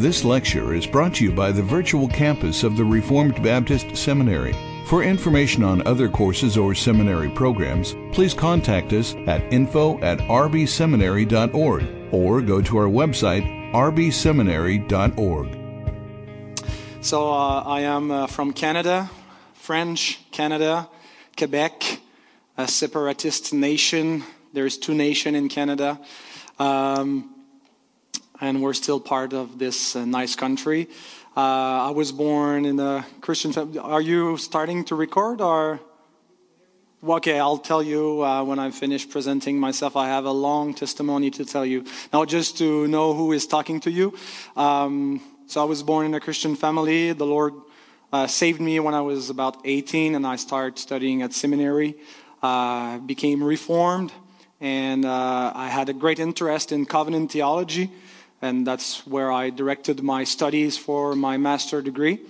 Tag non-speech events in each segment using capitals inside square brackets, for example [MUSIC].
This lecture is brought to you by the virtual campus of the Reformed Baptist Seminary. For information on other courses or seminary programs, please contact us at info at rbseminary.org or go to our website rbseminary.org. So uh, I am uh, from Canada, French Canada, Quebec, a separatist nation. There's two nations in Canada. Um, and we're still part of this uh, nice country. Uh, I was born in a Christian family. Are you starting to record or? Okay, I'll tell you uh, when I finish presenting myself. I have a long testimony to tell you. Now, just to know who is talking to you. Um, so, I was born in a Christian family. The Lord uh, saved me when I was about 18, and I started studying at seminary. Uh, became reformed, and uh, I had a great interest in covenant theology and that's where I directed my studies for my master degree.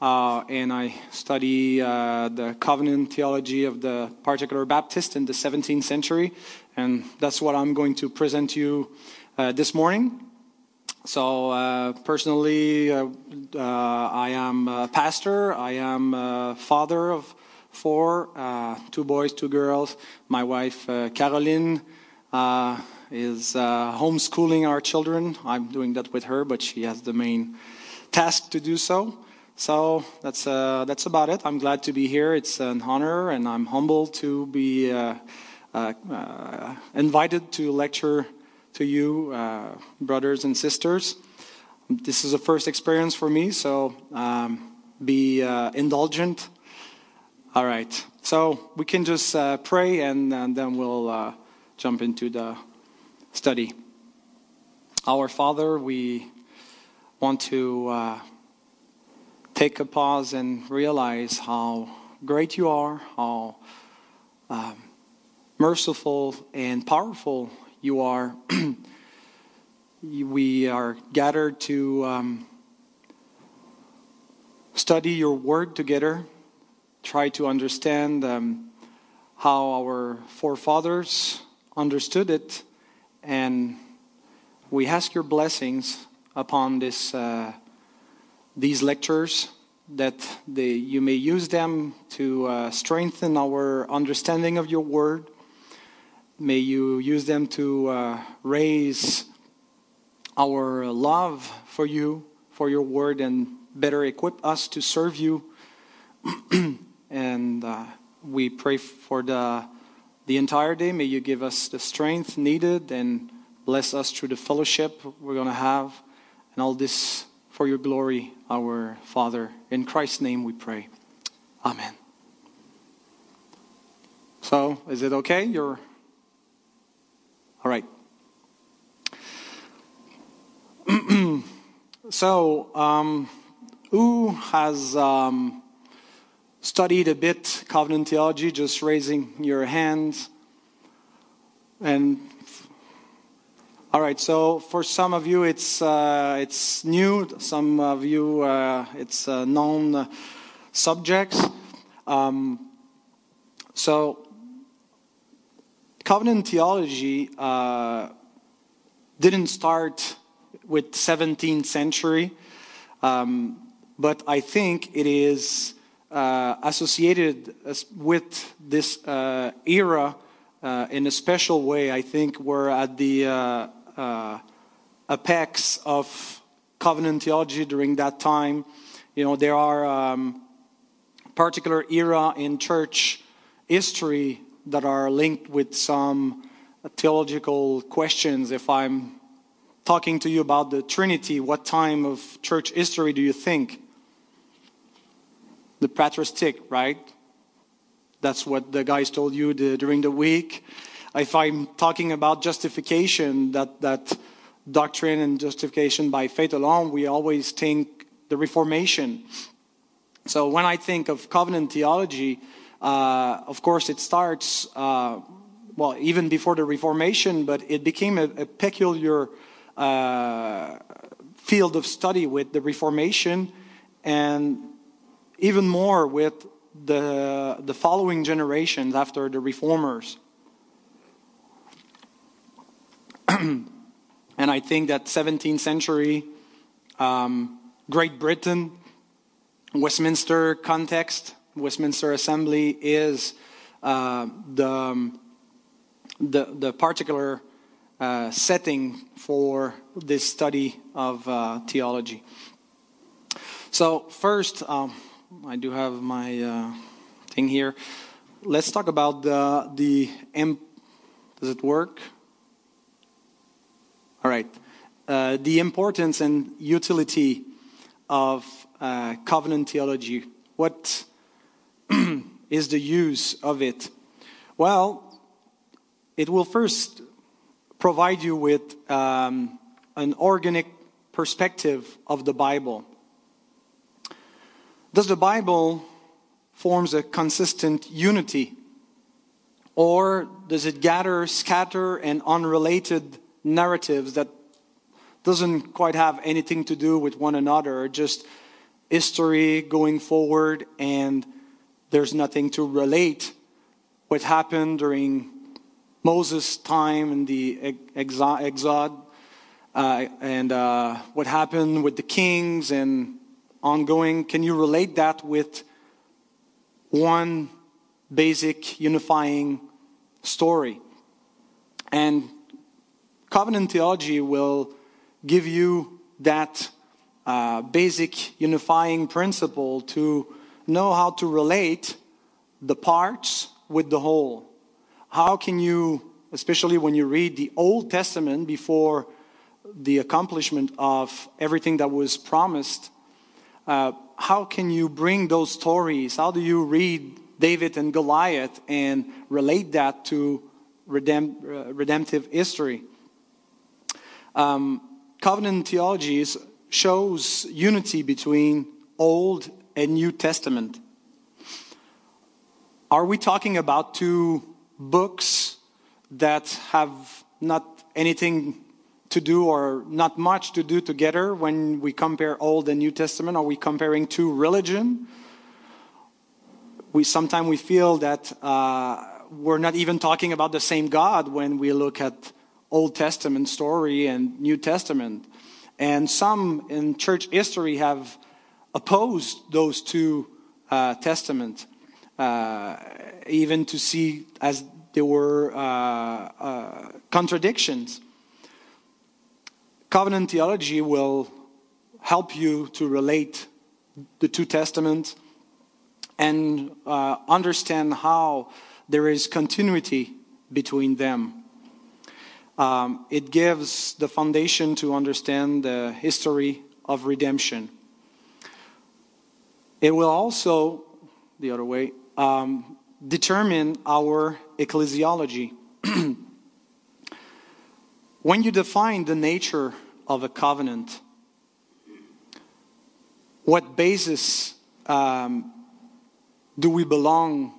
Uh, and I study uh, the covenant theology of the particular Baptist in the 17th century, and that's what I'm going to present to you uh, this morning. So, uh, personally, uh, uh, I am a pastor, I am a father of four two boys, two girls, my wife, Caroline is uh, homeschooling our children. I'm doing that with her, but she has the main task to do so. So that's uh, that's about it. I'm glad to be here. It's an honor, and I'm humbled to be uh, uh, uh invited to lecture to you, uh, brothers and sisters. This is a first experience for me, so um, be indulgent. All right. So we can just pray, and, and, then we'll jump into the study. Our Father, we want to uh, take a pause and realize how great you are, how um, merciful and powerful you are. [CLEARS THROAT] we are gathered to um, study your word together, try to understand um, how our forefathers understood it and we ask your blessings upon this, uh, these lectures, that they, you may use them to uh, strengthen our understanding of your word. May you use them to uh, raise our love for you, for your word, and better equip us to serve you. [CLEARS THROAT] and uh, we pray for the the entire day. May you give us the strength needed and bless us through the fellowship we're going to have. And all this for your glory, our Father. In Christ's name we pray. Amen. So, is it okay? You're. All right. [CLEARS THROAT] so, um, who has. Um, studied a bit covenant theology, just raising your hands. And all right, so for some of you, it's uh, it's new. Some of you, uh, it's uh, known subjects. Um, so, covenant theology uh, didn't start with 17th century, um, but I think it is uh, associated with this uh, era uh, in a special way. I think we're at the uh, apex of covenant theology during that time. You know, there are um, particular era in church history that are linked with some theological questions. If I'm talking to you about the Trinity, what time of church history do you think? The patristic, right? That's what the guys told you the, during the week. If I'm talking about justification, that, that doctrine and justification by faith alone, we always think the Reformation. So when I think of covenant theology, uh, of course, it starts, uh, well, even before the Reformation, but it became a, a peculiar uh, field of study with the Reformation. And even more with the, the following generations after the reformers. [CLEARS THROAT] and I think that 17th century um, Great Britain, Westminster context, Westminster Assembly is uh, the, um, the, the particular uh, setting for this study of uh, theology. So, first, um, I do have my uh, thing here. Let's talk about the, the imp- does it work? All right. Uh, the importance and utility of uh, covenant theology. What [CLEARS THROAT] is the use of it? Well, it will first provide you with um, an organic perspective of the Bible. Does the Bible forms a consistent unity? Or does it gather, scatter, and unrelated narratives that doesn't quite have anything to do with one another, just history going forward, and there's nothing to relate what happened during Moses' time in the exod, uh, and uh, what happened with the kings and ongoing. Can you relate that with one basic unifying story? And covenant theology will give you that uh, basic unifying principle to know how to relate the parts with the whole. How can you, especially when you read the Old Testament before the accomplishment of everything that was promised, uh, how can you bring those stories? How do you read David and Goliath and relate that to uh, redemptive history? Um, covenant theology shows unity between Old and New Testament. Are we talking about two books that have not anything to do or not much to do together when we compare Old and New Testament? Are we comparing two religion? We sometimes we feel that uh, we're not even talking about the same God when we look at Old Testament story and New Testament. And some in church history have opposed those two uh, testaments, uh, even to see as there were uh, uh, contradictions. Covenant theology will help you to relate the two testaments and uh, understand how there is continuity between them. Um, it gives the foundation to understand the history of redemption. It will also, the other way, um, determine our ecclesiology. [CLEARS THROAT] when you define the nature of a covenant, what basis um, do we belong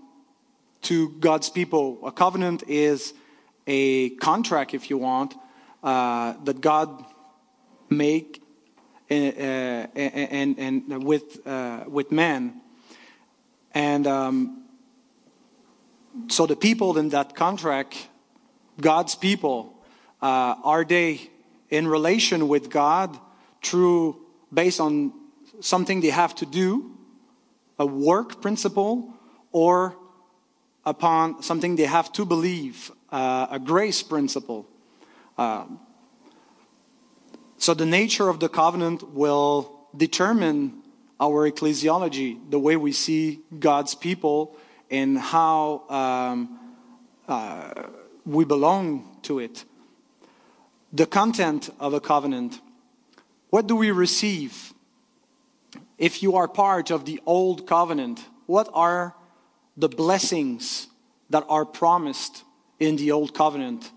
to God's people? A covenant is a contract, if you want, uh, that God make uh, uh and, and, with uh, with man, and um, so the people in that contract, God's people, uh, are they in relation with God through based on something they have to do, a work principle, or upon something they have to believe, uh, a grace principle. Uh, so the nature of the covenant will determine our ecclesiology, the way we see God's people and how um, uh, we belong to it. The content of a covenant. What do we receive? If you are part of the old covenant, what are the blessings that are promised in the old covenant?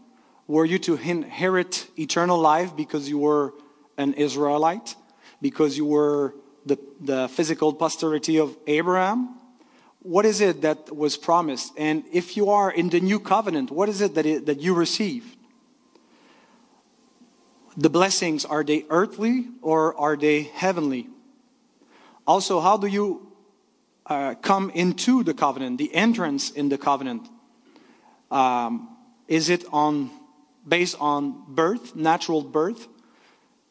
Were you to inherit eternal life because you were an Israelite? Because you were the, the physical posterity of Abraham? What is it that was promised? And if you are in the new covenant, what is it that, it, that you receive? The blessings, are they earthly or are they heavenly? Also, how do you uh, come into the covenant, the entrance in the covenant? Um, is it on based on birth, natural birth?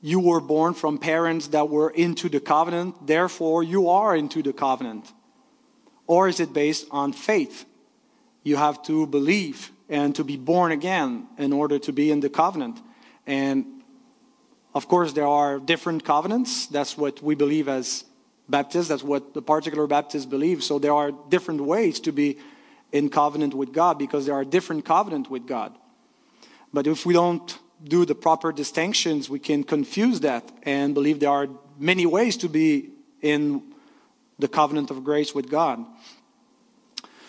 you were born from parents that were into the covenant, therefore you are into the covenant? Or is it based on faith? You have to believe and to be born again in order to be in the covenant. And of course, there are different covenants. That's what we believe as Baptists. That's what the particular Baptists believe. So there are different ways to be in covenant with God because there are different covenant with God. But if we don't do the proper distinctions, we can confuse that and believe there are many ways to be in the covenant of grace with God.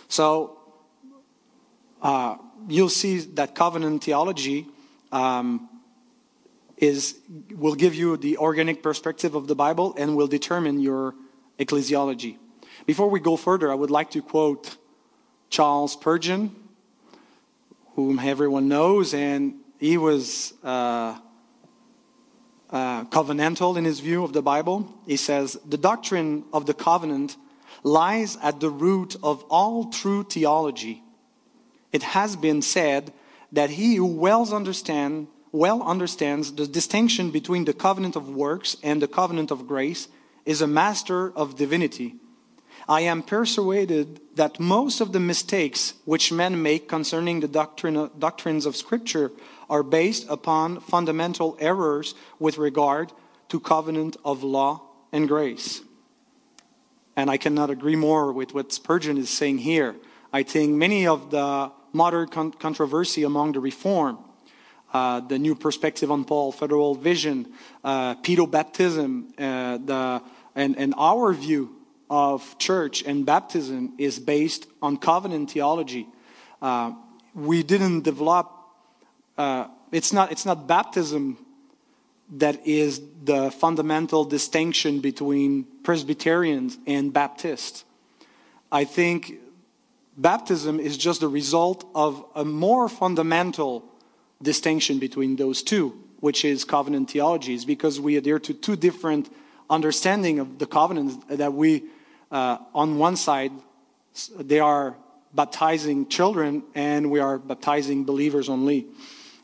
So uh, you'll see that covenant theology um, is will give you the organic perspective of the Bible and will determine your ecclesiology. Before we go further, I would like to quote Charles Spurgeon, whom everyone knows, and he was uh, uh, covenantal in his view of the Bible. He says, The doctrine of the covenant lies at the root of all true theology. It has been said that he who well, understand, well understands the distinction between the covenant of works and the covenant of grace is a master of divinity. I am persuaded that most of the mistakes which men make concerning the doctrine, doctrines of Scripture are based upon fundamental errors with regard to covenant of law and grace. And I cannot agree more with what Spurgeon is saying here. I think many of the modern con- controversy among the Reform, uh, the new perspective on Paul, federal vision, uh, pedobaptism, uh, the, and, and our view of church and baptism is based on covenant theology. Uh, we didn't develop uh, it's not it's not baptism that is the fundamental distinction between Presbyterians and Baptists. I think baptism is just the result of a more fundamental distinction between those two, which is covenant theologies, because we adhere to two different understanding of the covenant that we, uh, on one side, they are baptizing children, and we are baptizing believers only.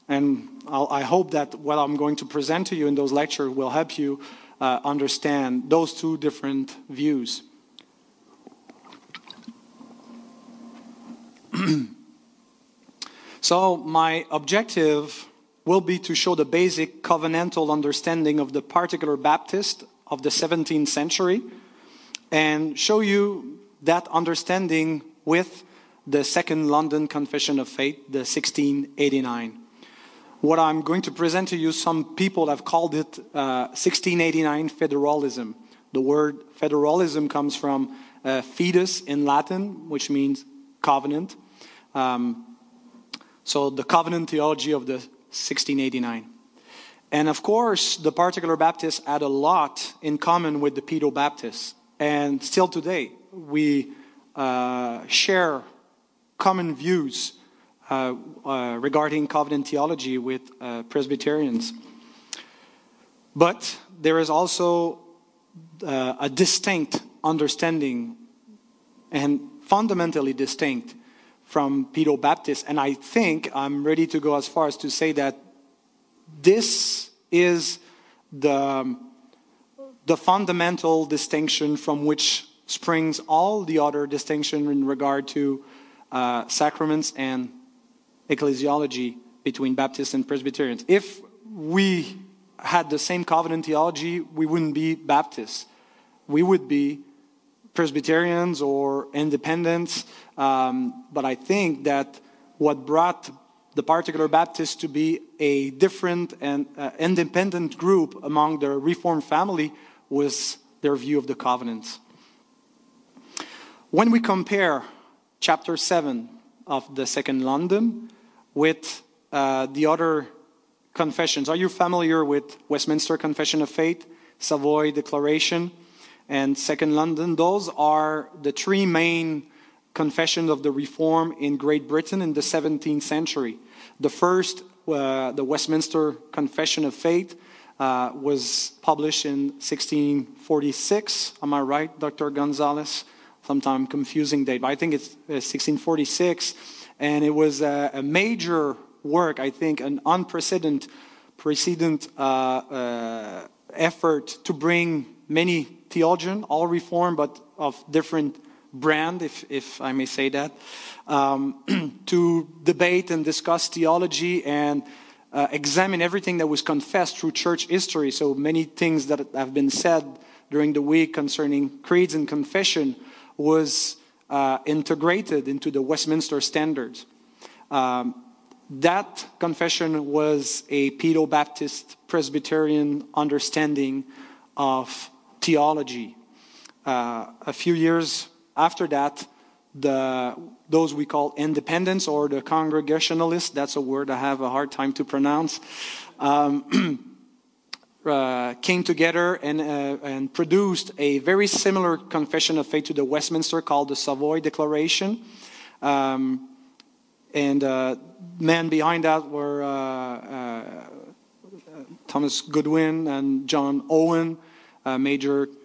And I'll, i hope that what I'm going to present to you in those lectures will help you uh, understand those two different views. [CLEARS THROAT] so, my objective will be to show the basic covenantal understanding of the particular Baptist of the 17th century and show you that understanding with the Second London Confession of Faith, the 1689 what I'm going to present to you, some people have called it uh, 1689 federalism. The word federalism comes from uh, foedus in Latin, which means covenant. Um, so the covenant theology of the 1689. And of course, the particular Baptists had a lot in common with the Pedo Baptists. And still today, we uh, share common views uh, uh, regarding covenant theology with uh, Presbyterians. But there is also a distinct understanding and fundamentally distinct from Pedo Baptist. And I think I'm ready to go as far as to say that this is the, the fundamental distinction from which springs all the other distinction in regard to uh, sacraments and ecclesiology between Baptists and Presbyterians. If we had the same covenant theology, we wouldn't be Baptists. We would be Presbyterians or independents. Um, but I think that what brought the particular Baptists to be a different and uh, independent group among the Reformed family was their view of the covenants. When we compare chapter 7 of the Second London with uh, the other confessions. Are you familiar with Westminster Confession of Faith, Savoy Declaration, and Second London? Those are the three main confessions of the Reform in Great Britain in the 17th century. The first, uh, the Westminster Confession of Faith, uh, was published in 1646. Am I right, Dr. Gonzalez? Sometime confusing date, but I think it's 1646 uh, and it was a, a major work, I think, an unprecedented precedent uh, uh, effort to bring many theologians, all reformed, but of different brand, if, if I may say that, um, [CLEARS THROAT] to debate and discuss theology and uh, examine everything that was confessed through church history. So many things that have been said during the week concerning creeds and confession was uh, integrated into the Westminster Standards. Um, that confession was a Pedo Baptist Presbyterian understanding of theology. Uh, a few years after that, the, those we call independents or the Congregationalists, that's a word I have a hard time to pronounce, um, [CLEARS THROAT] uh, came together and, uh, and produced a very similar confession of faith to the Westminster called the Savoy Declaration. Um, and uh, men behind that were uh, uh, Thomas Goodwin and John Owen, a major uh,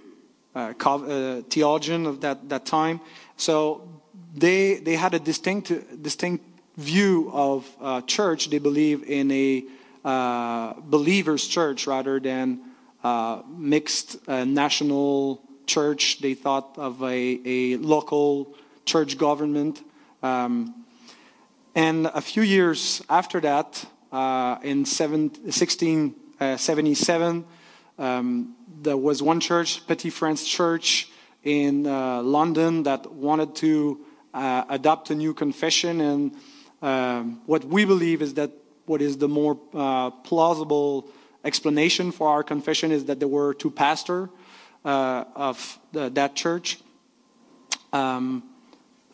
theologian of that, that time. So they, they had a distinct, distinct view of uh, church. They believe in a uh, believer's church rather than uh, mixed uh, national church. They thought of a, a local church government. Um, and a few years after that, uh, in seven, 1677, uh, um, there was one church, Petty France Church, in London that wanted to uh, adopt a new confession. And um, what we believe is that what is the more uh, plausible explanation for our confession is that there were two pastors uh, of the, that church, um,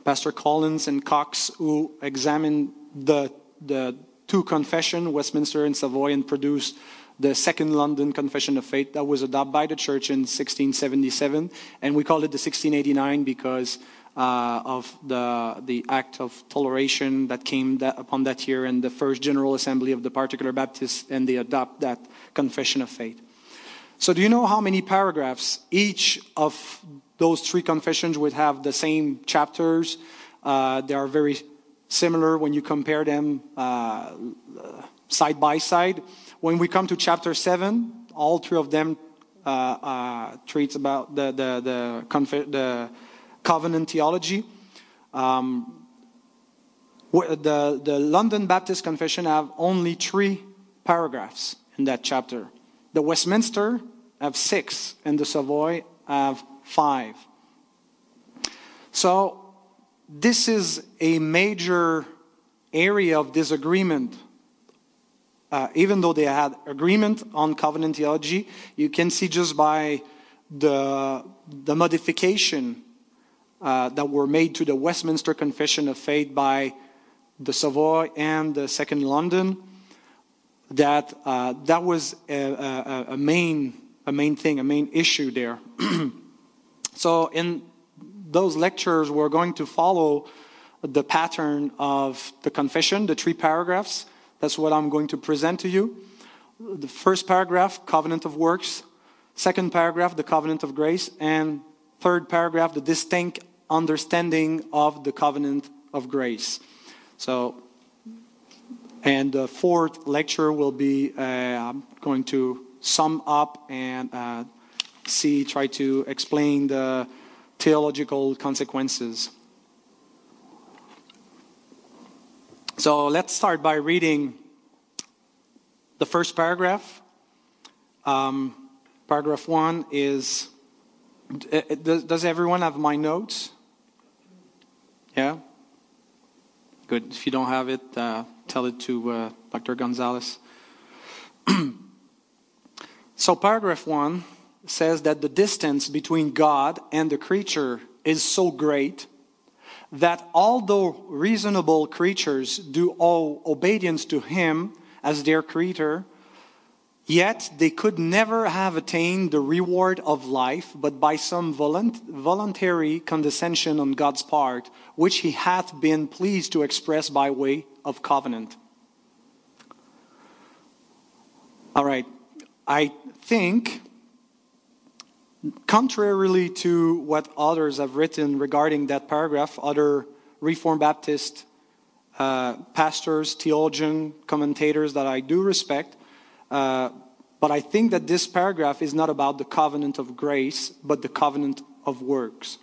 Pastor Collins and Coxe, who examined the the two confession, Westminster and Savoy, and produced the Second London Confession of Faith that was adopted by the church in 1677, and we call it the 1689 because uh, of the, the act of toleration that came that, upon that year and the first General Assembly of the Particular Baptists, and they adopt that confession of faith. So, do you know how many paragraphs each of those three confessions would have the same chapters? Uh, they are very similar when you compare them uh, side by side. When we come to chapter 7, all three of them uh, uh, treats about the, the, the, the covenant theology. Um, the, the London Baptist Confession have only three paragraphs in that chapter. The Westminster have six, and the Savoy have five. So, this is a major area of disagreement. Uh, even though they had agreement on covenant theology, you can see just by the, the modification uh, that were made to the Westminster Confession of Faith by the Savoy and the Second London, that uh, that was a, a, a, main a main thing, a main issue there. [CLEARS THROAT] so in those lectures, we're going to follow the pattern of the confession, the three paragraphs. That's what I'm going to present to you. The first paragraph, covenant of works. Second paragraph, the covenant of grace. And third paragraph, the distinct understanding of the covenant of grace. So, and the fourth lecture will be uh, I'm going to sum up and uh, see, try to explain the theological consequences. So let's start by reading the first paragraph. Um, paragraph one is uh, Does everyone have my notes? Yeah? Good. If you don't have it, uh, tell it to uh, Dr. Gonzalez. [CLEARS THROAT] so, paragraph one says that the distance between God and the creature is so great that although reasonable creatures do owe obedience to Him as their creator, Yet they could never have attained the reward of life, but by some voluntary condescension on God's part, which he hath been pleased to express by way of covenant. All right, I think, contrarily to what others have written regarding that paragraph, other Reformed Baptist uh, pastors, theologians, commentators that I do respect, Uh, but I think that this paragraph is not about the covenant of grace, but the covenant of works.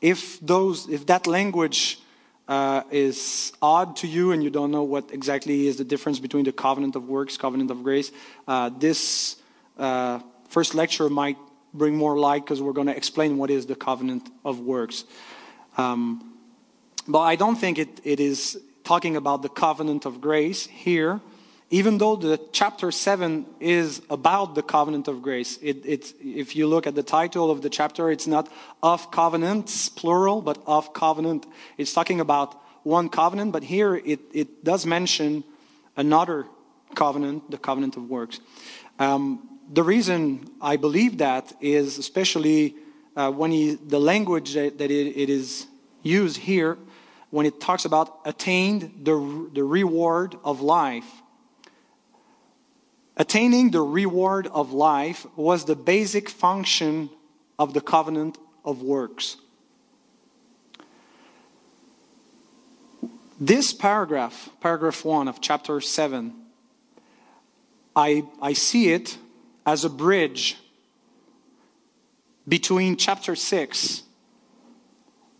If those, if that language uh, is odd to you and you don't know what exactly is the difference between the covenant of works, covenant of grace, uh, this uh, first lecture might bring more light because we're going to explain what is the covenant of works. Um, but I don't think it, it is talking about the covenant of grace here, even though the chapter 7 is about the covenant of grace. It, if you look at the title of the chapter, it's not of covenants, plural, but of covenant. It's talking about one covenant, but here it, it does mention another covenant, the covenant of works. Um, the reason I believe that is especially uh, when he, the language that, that it, it is used here, when it talks about attained the, the reward of life. Attaining the reward of life was the basic function of the covenant of works. This paragraph, paragraph 1 of chapter 7, I, I see it as a bridge between chapter 6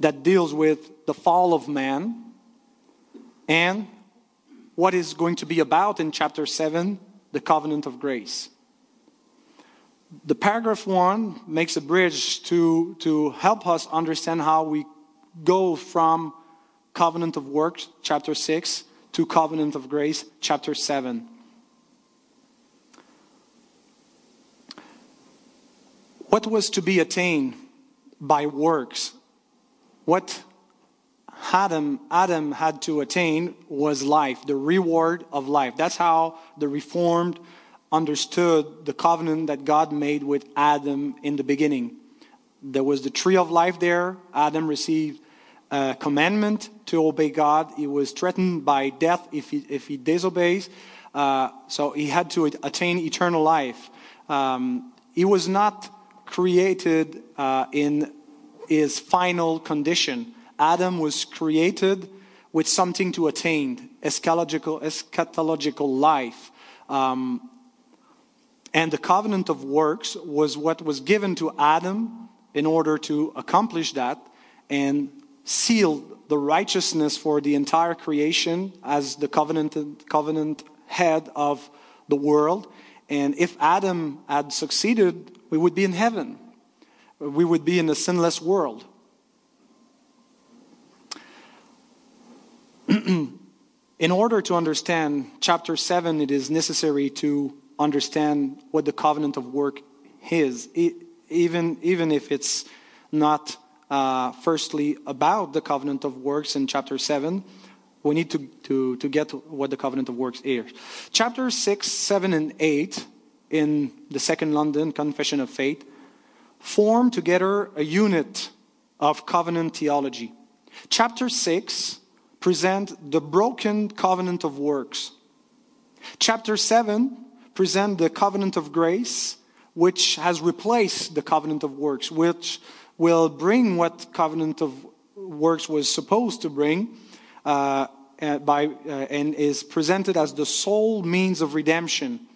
that deals with the fall of man and what is going to be about in chapter 7 the covenant of grace. The paragraph 1 makes a bridge to, to help us understand how we go from covenant of works, chapter 6, to covenant of grace, chapter 7. What was to be attained by works? What Adam, Adam had to attain was life, the reward of life. That's how the Reformed understood the covenant that God made with Adam in the beginning. There was the tree of life there. Adam received a commandment to obey God. He was threatened by death if he, if he disobeys. Uh, so he had to attain eternal life. Um, he was not created uh, in his final condition. Adam was created with something to attain, eschatological, eschatological life. Um, and the covenant of works was what was given to Adam in order to accomplish that and seal the righteousness for the entire creation as the covenant, covenant head of the world. And if Adam had succeeded we would be in heaven. We would be in a sinless world. [CLEARS THROAT] in order to understand chapter 7, it is necessary to understand what the covenant of work is, even, even if it's not uh, firstly about the covenant of works in chapter 7. We need to, to, to get what the covenant of works is. chapter 6, 7, and 8 in the Second London Confession of Faith, form together a unit of covenant theology. Chapter 6 present the broken covenant of works. Chapter 7 present the covenant of grace, which has replaced the covenant of works, which will bring what covenant of works was supposed to bring uh, by, uh, and is presented as the sole means of redemption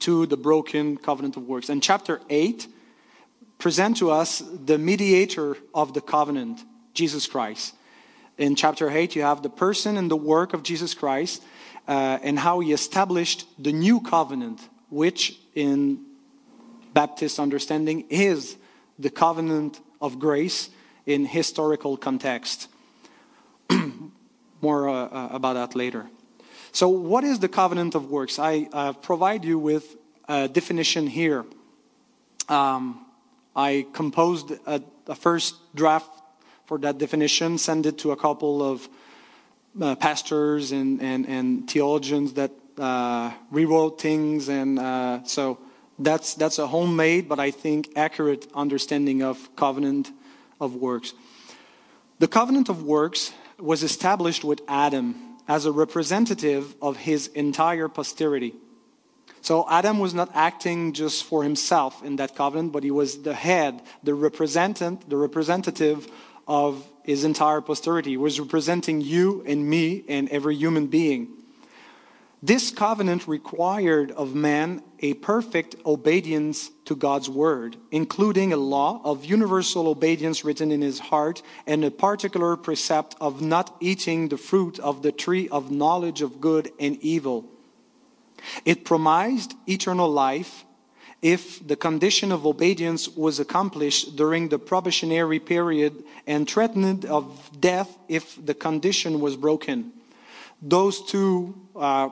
to the broken covenant of works. And chapter 8 present to us the mediator of the covenant, Jesus Christ. In chapter 8, you have the person and the work of Jesus Christ uh, and how he established the new covenant, which in Baptist understanding is the covenant of grace in historical context. [CLEARS THROAT] More uh, uh, about that later. So, what is the covenant of works? I uh, provide you with a definition here. Um, I composed a, a, first draft for that definition, sent it to a couple of uh, pastors and, and, and, theologians that uh, rewrote things. And uh, so that's, that's a homemade, but I think accurate understanding of covenant of works. The covenant of works was established with Adam as a representative of his entire posterity. So Adam was not acting just for himself in that covenant, but he was the head, the representant, the representative of his entire posterity. He was representing you and me and every human being. This covenant required of man a perfect obedience to God's word, including a law of universal obedience written in his heart and a particular precept of not eating the fruit of the tree of knowledge of good and evil. It promised eternal life if the condition of obedience was accomplished during the probationary period and threatened of death if the condition was broken. Those two uh,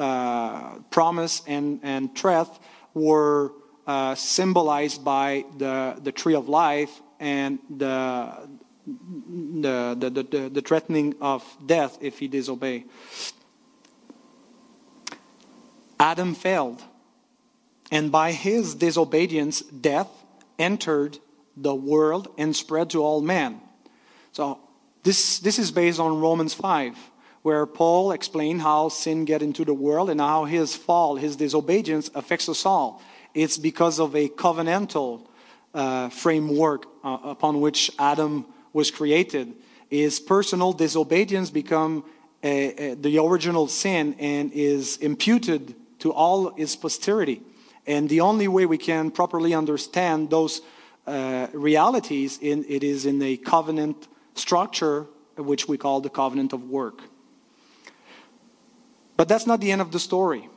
uh, promise and, and threat were uh, symbolized by the, the tree of life and the, the, the, the, the threatening of death if he disobey. Adam failed, and by his disobedience, death entered the world and spread to all men. So this, this is based on Romans 5 where Paul explained how sin get into the world and how his fall, his disobedience affects us all. It's because of a covenantal uh, framework uh, upon which Adam was created. His personal disobedience become the original sin and is imputed to all his posterity. And the only way we can properly understand those uh, realities in, it is in a covenant structure, which we call the covenant of work. But that's not the end of the story.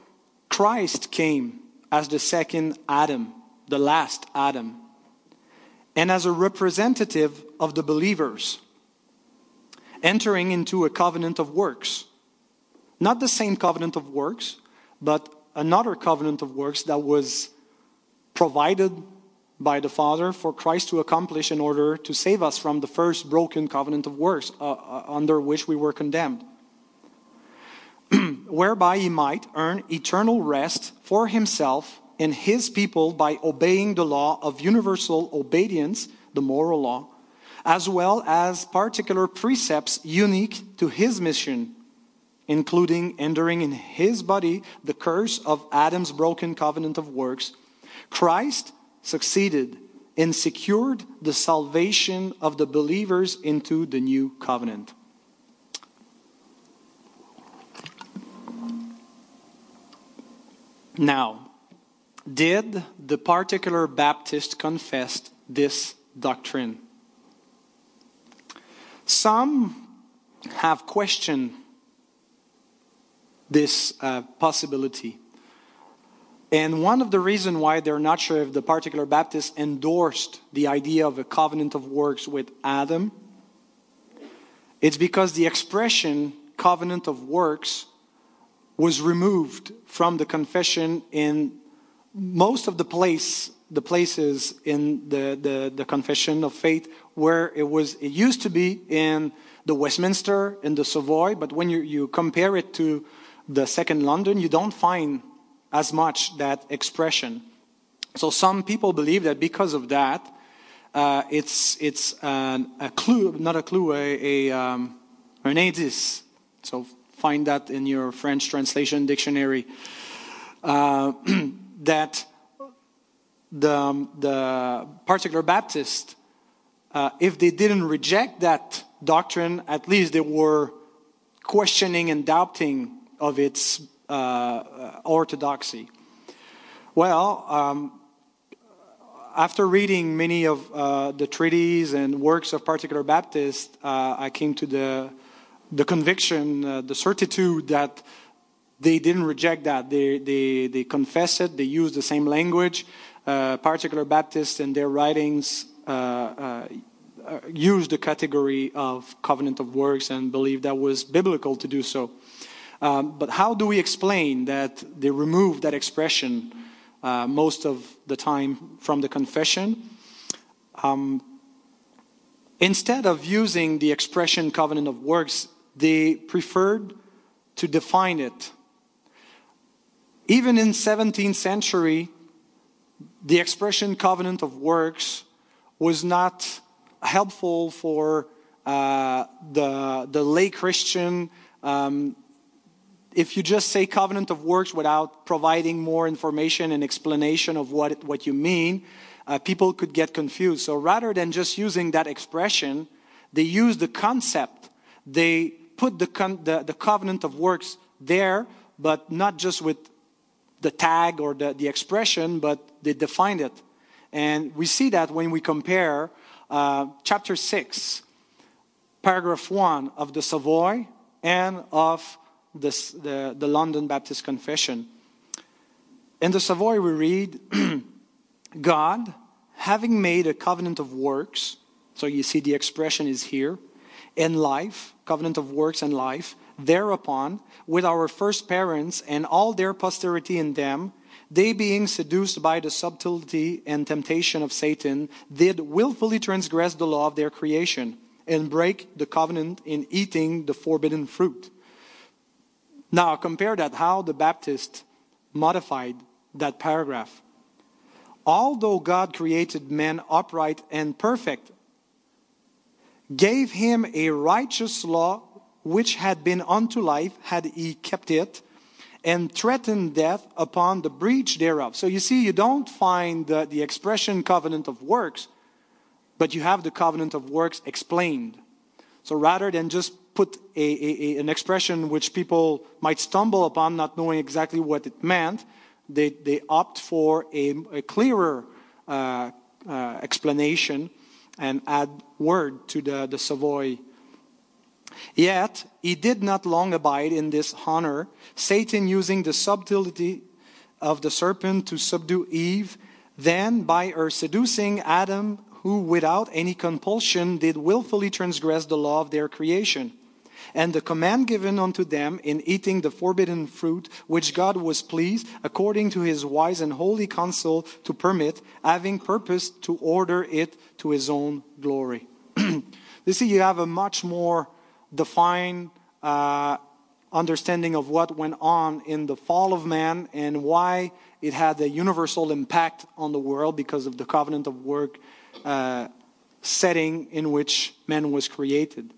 Christ came as the second Adam, the last Adam, and as a representative of the believers, entering into a covenant of works. Not the same covenant of works, but another covenant of works that was provided by the Father for Christ to accomplish in order to save us from the first broken covenant of works uh, uh, under which we were condemned. [CLEARS THROAT] whereby he might earn eternal rest for himself and his people by obeying the law of universal obedience, the moral law, as well as particular precepts unique to his mission, including enduring in his body the curse of Adam's broken covenant of works. Christ succeeded and secured the salvation of the believers into the new covenant. Now, did the particular Baptist confess this doctrine? Some have questioned this uh, possibility. And one of the reasons why they're not sure if the particular Baptist endorsed the idea of a covenant of works with Adam, it's because the expression covenant of works was removed from the confession in most of the place the places in the, the, the, confession of faith where it was it used to be in the westminster in the savoy but when you, you compare it to the second london you don't find as much that expression. So some people believe that because of that uh, it's it's an, a clue not a clue a, a um, an indice so find that in your French translation dictionary, uh, [CLEARS THROAT] that the, the particular Baptist, uh, if they didn't reject that doctrine, at least they were questioning and doubting of its uh, orthodoxy. Well, um, after reading many of uh, the treatises and works of particular Baptists, uh, I came to the the conviction, uh, the certitude that they didn't reject that. They, they, they confess it, they use the same language. Uh, particular Baptists in their writings uh, uh, use the category of covenant of works and believe that was biblical to do so. Um, but how do we explain that they remove that expression uh, most of the time from the confession? Um, instead of using the expression covenant of works they preferred to define it. Even in 17th century, the expression covenant of works was not helpful for uh, the, the lay Christian. Um, if you just say covenant of works without providing more information and explanation of what, what you mean, uh, people could get confused. So rather than just using that expression, they use the concept. They put the, the, the covenant of works there but not just with the tag or the, the expression, but they defined it. And we see that when we compare uh, chapter 6, paragraph 1 of the Savoy and of the, the London Baptist Confession. In the Savoy, we read, [CLEARS THROAT] God, having made a covenant of works, so you see the expression is here, in life, covenant of works and life, thereupon, with our first parents and all their posterity in them, they being seduced by the subtlety and temptation of Satan, did willfully transgress the law of their creation and break the covenant in eating the forbidden fruit. Now, compare that how the Baptist modified that paragraph. Although God created man upright and perfect, gave him a righteous law which had been unto life, had he kept it, and threatened death upon the breach thereof. So you see, you don't find the, the expression covenant of works, but you have the covenant of works explained. So rather than just put a, a, a, an expression which people might stumble upon, not knowing exactly what it meant, they, they opt for a, clearer uh, uh, explanation and add word to the, the Savoy. Yet he did not long abide in this honor, Satan using the subtlety of the serpent to subdue Eve, then by her seducing Adam, who without any compulsion did wilfully transgress the law of their creation and the command given unto them in eating the forbidden fruit, which God was pleased, according to his wise and holy counsel, to permit, having purposed to order it to his own glory. [CLEARS THROAT] you see, you have a much more defined uh, understanding of what went on in the fall of man and why it had a universal impact on the world because of the covenant of work uh, setting in which man was created.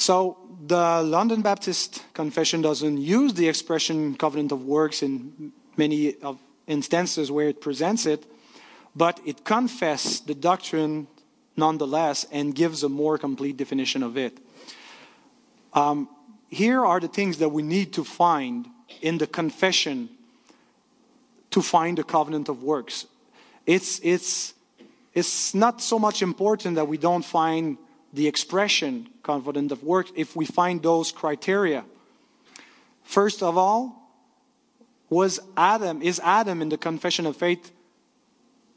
So the London Baptist Confession doesn't use the expression covenant of works in many of instances where it presents it, but it confesses the doctrine nonetheless and gives a more complete definition of it. Um, here are the things that we need to find in the confession to find the covenant of works. It's, it's, it's not so much important that we don't find the expression covenant of works if we find those criteria. First of all, was Adam, is Adam in the confession of faith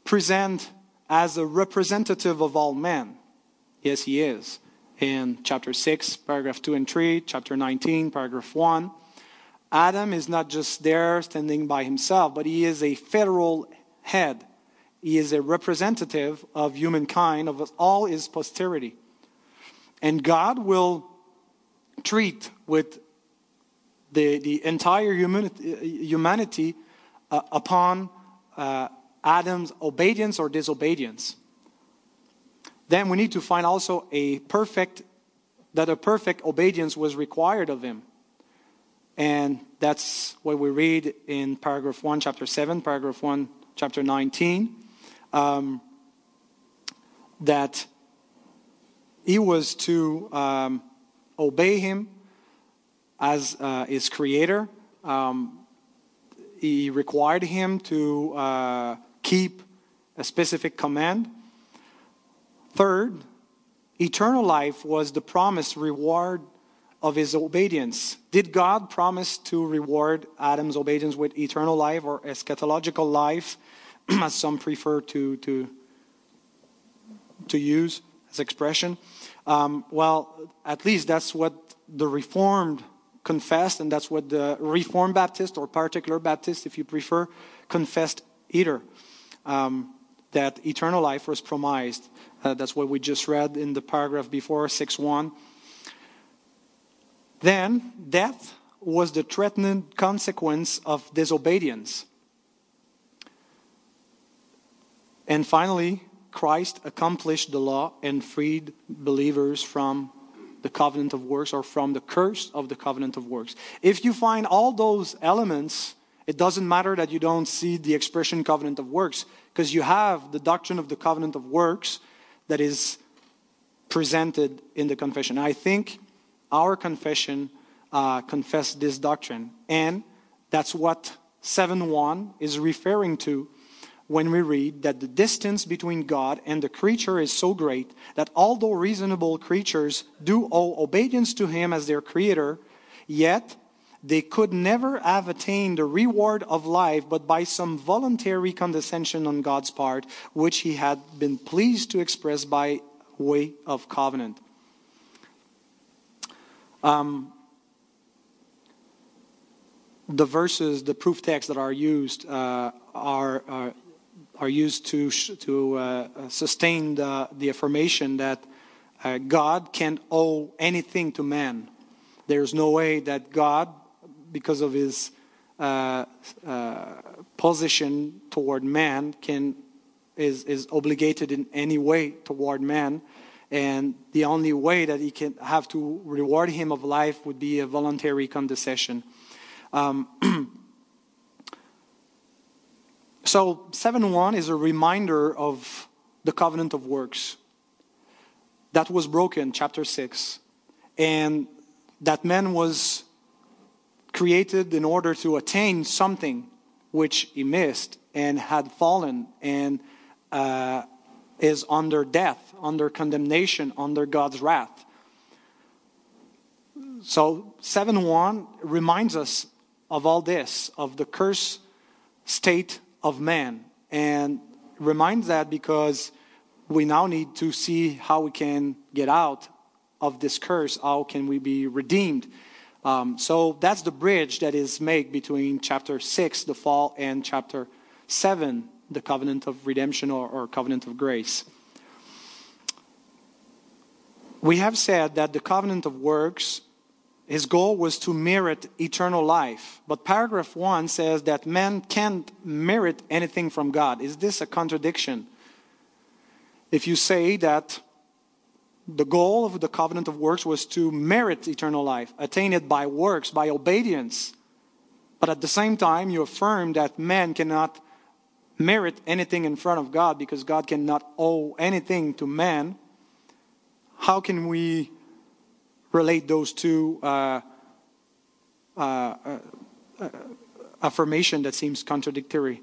present as a representative of all men? Yes, he is. In chapter 6, paragraph 2 and 3, chapter 19, paragraph 1. Adam is not just there standing by himself, but he is a federal head. He is a representative of humankind, of all his posterity. And God will treat with the, the entire humanity, humanity uh, upon uh, Adam's obedience or disobedience. Then we need to find also a perfect, that a perfect obedience was required of him. And that's what we read in paragraph 1, chapter 7, paragraph 1, chapter 19. Um, that he was to um, obey him as uh, his creator. Um, he required him to uh, keep a specific command. Third, eternal life was the promised reward of his obedience. Did God promise to reward Adam's obedience with eternal life or eschatological life, [CLEARS THROAT] as some prefer to, to, to use? as expression. Um, well, at least that's what the Reformed confessed, and that's what the Reformed Baptist or particular Baptist, if you prefer, confessed either. Um, that eternal life was promised. Uh, that's what we just read in the paragraph before, 6 1. Then, death was the threatened consequence of disobedience. And finally, Christ accomplished the law and freed believers from the covenant of works or from the curse of the covenant of works. If you find all those elements, it doesn't matter that you don't see the expression covenant of works because you have the doctrine of the covenant of works that is presented in the confession. I think our confession uh, confess this doctrine. And that's what 7 1 is referring to when we read that the distance between God and the creature is so great that although reasonable creatures do owe obedience to Him as their creator, yet they could never have attained the reward of life but by some voluntary condescension on God's part, which He had been pleased to express by way of covenant. Um, the verses, the proof texts that are used uh, are, are, are used to to uh, sustain the, the affirmation that uh, God can't owe anything to man. There's no way that God, because of his uh, uh, position toward man, can is is obligated in any way toward man. And the only way that he can have to reward him of life would be a voluntary condescension. Um, [CLEARS THROAT] so 7.1 is a reminder of the covenant of works that was broken, chapter 6. And that man was created in order to attain something which he missed and had fallen and uh, is under death, under condemnation, under God's wrath. So 7 1 reminds us of all this, of the curse state of man. And reminds that because we now need to see how we can get out of this curse. How can we be redeemed? Um, so that's the bridge that is made between chapter 6, the fall, and chapter 7, the covenant of redemption or, or covenant of grace. We have said that the covenant of works, his goal was to merit eternal life. But paragraph 1 says that man can't merit anything from God. Is this a contradiction? If you say that the goal of the covenant of works was to merit eternal life, attain it by works, by obedience, but at the same time you affirm that man cannot merit anything in front of God because God cannot owe anything to man, how can we relate those two uh, uh, uh, uh, affirmation that seems contradictory?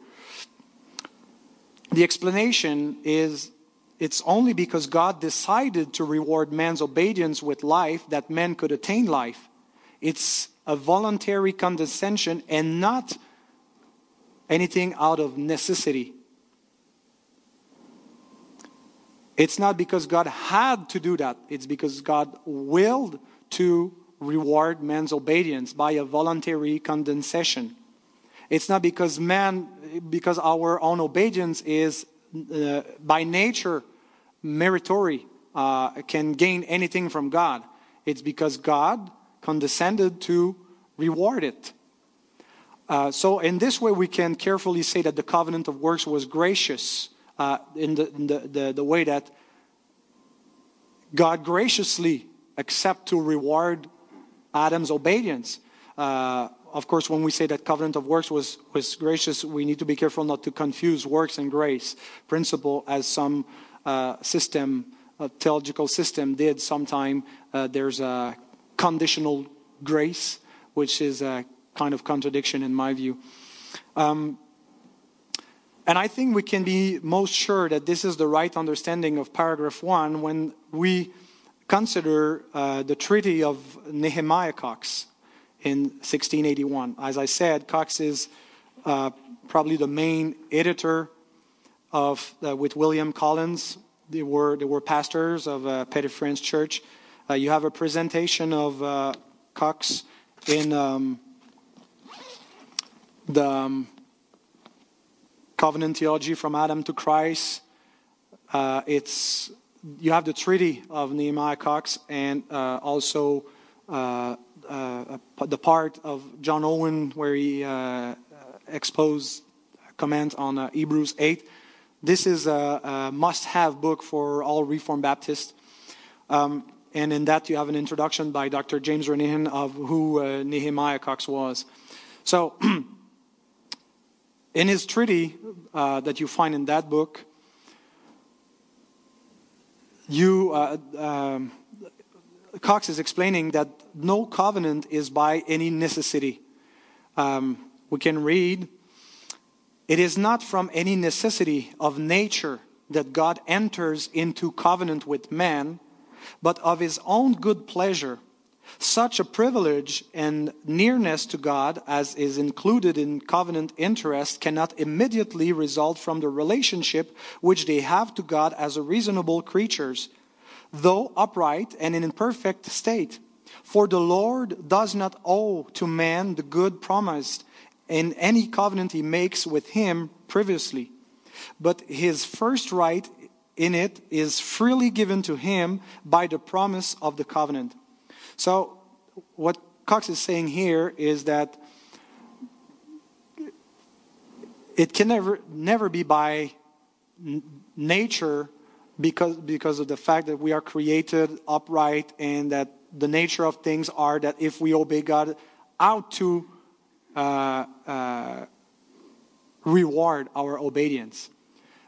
The explanation is it's only because God decided to reward man's obedience with life that man could attain life. It's a voluntary condescension and not anything out of necessity. It's not because God had to do that, it's because God willed to reward man's obedience by a voluntary condescension. It's not because man, because our own obedience is uh, by nature meritory, uh, can gain anything from God. It's because God condescended to reward it. Uh, so, in this way, we can carefully say that the covenant of works was gracious uh, in, the, in the, the, the, way that God graciously accept to reward Adam's obedience. Uh, of course, when we say that covenant of works was, was gracious, we need to be careful not to confuse works and grace principle as some uh, system, a theological system did sometime. Uh, there's a conditional grace, which is a kind of contradiction in my view. Um, and I think we can be most sure that this is the right understanding of paragraph one when we consider uh, the Treaty of Nehemiah Coxe in 1681. As I said, Coxe is uh, probably the main editor of uh, with William Collins. They were they were pastors of uh, Petty France Church. Uh, you have a presentation of uh, Coxe in um, the um, covenant theology from Adam to Christ. Uh, it's you have the treaty of Nehemiah Coxe and uh, also uh, uh the part of John Owen where he uh, exposed comment on uh, Hebrews 8. This is a, a must-have book for all Reformed Baptists. Um, and in that you have an introduction by Dr. James Renihan of who Nehemiah Coxe was. So [CLEARS THROAT] In his treaty uh, that you find in that book, you, uh, um, Coxe is explaining that no covenant is by any necessity. Um, we can read, It is not from any necessity of nature that God enters into covenant with man, but of his own good pleasure. Such a privilege and nearness to God as is included in covenant interest cannot immediately result from the relationship which they have to God as reasonable creatures, though upright and in perfect state. For the Lord does not owe to man the good promised in any covenant he makes with him previously but his first right in it is freely given to him by the promise of the covenant. So, what Coxe is saying here is that it can never, never be by nature because, because of the fact that we are created upright and that the nature of things are that if we obey God out to uh, uh, reward our obedience.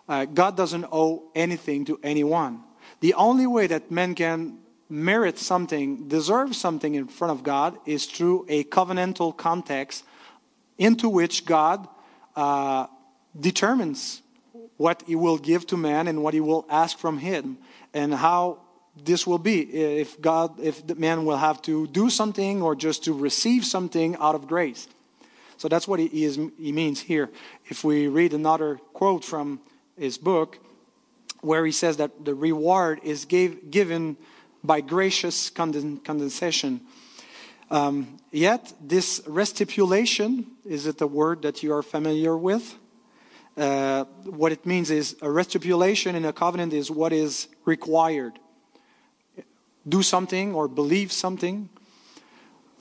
Uh, God doesn't owe anything to anyone. The only way that men can merit something, deserve something in front of God, is through a covenantal context into which God uh, determines what He will give to man and what He will ask from him, and how this will be if God, if the man will have to do something or just to receive something out of grace. So that's what he, is, he means here. If we read another quote from his book, where he says that the reward is gave, given by gracious condescension. Um, yet, this restipulation, is it a word that you are familiar with? Uh, what it means is a restipulation in a covenant is what is required. Do something or believe something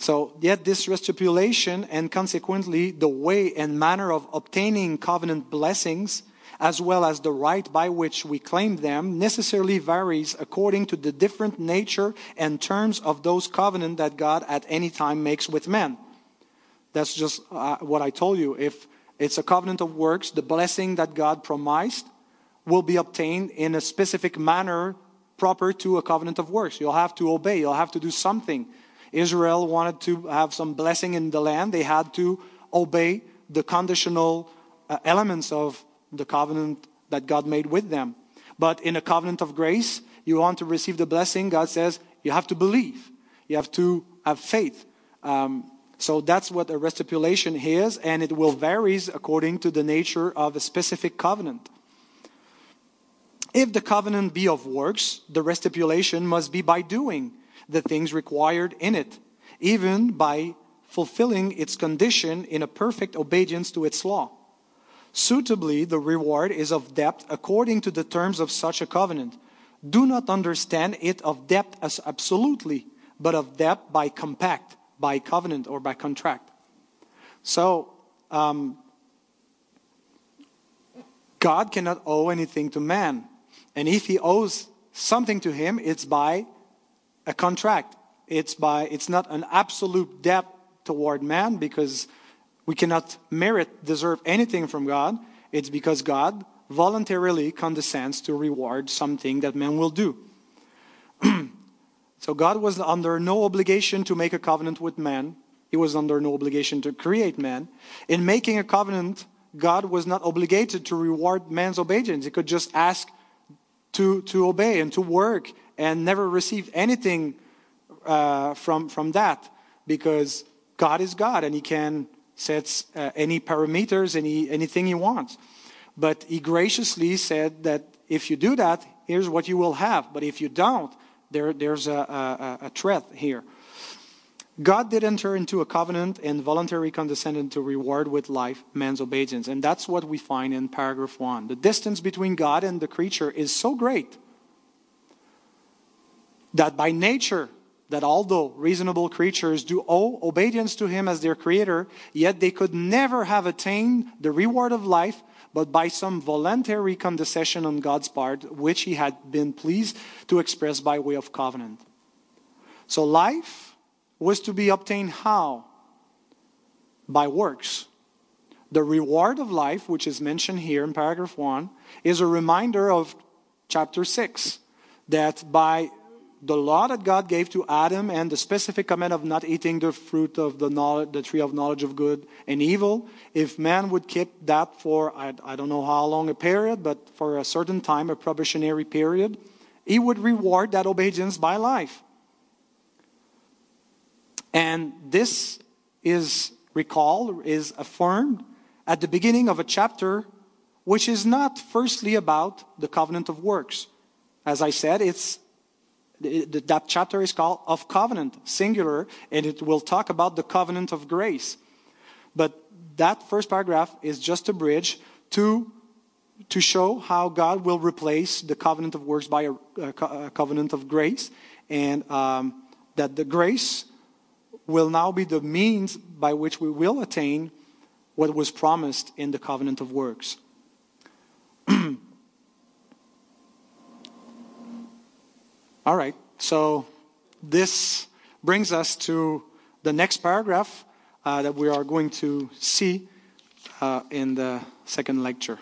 so, yet this restipulation and consequently the way and manner of obtaining covenant blessings, as well as the right by which we claim them, necessarily varies according to the different nature and terms of those covenants that God at any time makes with men. That's just uh, what I told you. If it's a covenant of works, the blessing that God promised will be obtained in a specific manner proper to a covenant of works. You'll have to obey, you'll have to do something Israel wanted to have some blessing in the land, they had to obey the conditional uh, elements of the covenant that God made with them. But in a covenant of grace, you want to receive the blessing, God says you have to believe, you have to have faith. Um, so that's what a restipulation is, and it will varies according to the nature of a specific covenant. If the covenant be of works, the restipulation must be by doing the things required in it, even by fulfilling its condition in a perfect obedience to its law. Suitably, the reward is of debt according to the terms of such a covenant. Do not understand it of debt as absolutely, but of debt by compact, by covenant, or by contract. So, um, God cannot owe anything to man. And if he owes something to him, it's by a contract. It's by it's not an absolute debt toward man because we cannot merit deserve anything from God. It's because God voluntarily condescends to reward something that man will do. [CLEARS THROAT] so God was under no obligation to make a covenant with man. He was under no obligation to create man. In making a covenant, God was not obligated to reward man's obedience. He could just ask to, to obey and to work and never receive anything uh, from, from that because God is God and He can set uh, any parameters, any, anything He wants. But He graciously said that if you do that, here's what you will have. But if you don't, there, there's a, a, a threat here. God did enter into a covenant and voluntarily condescended to reward with life man's obedience. And that's what we find in paragraph one. The distance between God and the creature is so great that by nature, that although reasonable creatures do owe obedience to him as their creator, yet they could never have attained the reward of life but by some voluntary condescension on God's part, which he had been pleased to express by way of covenant. So life was to be obtained how? By works. The reward of life, which is mentioned here in paragraph 1, is a reminder of chapter 6 that by the law that God gave to Adam and the specific command of not eating the fruit of the, knowledge, the tree of knowledge of good and evil, if man would keep that for, I, I don't know how long a period, but for a certain time, a probationary period, he would reward that obedience by life. And this is recalled, is affirmed at the beginning of a chapter which is not firstly about the covenant of works. As I said, it's that chapter is called of covenant singular and it will talk about the covenant of grace. But that first paragraph is just a bridge to to show how god will replace the covenant of works by a, a covenant of grace and um, that the grace will now be the means by which we will attain what was promised in the covenant of works [CLEARS THROAT] All right, so this brings us to the next paragraph uh, that we are going to see uh, in the second lecture.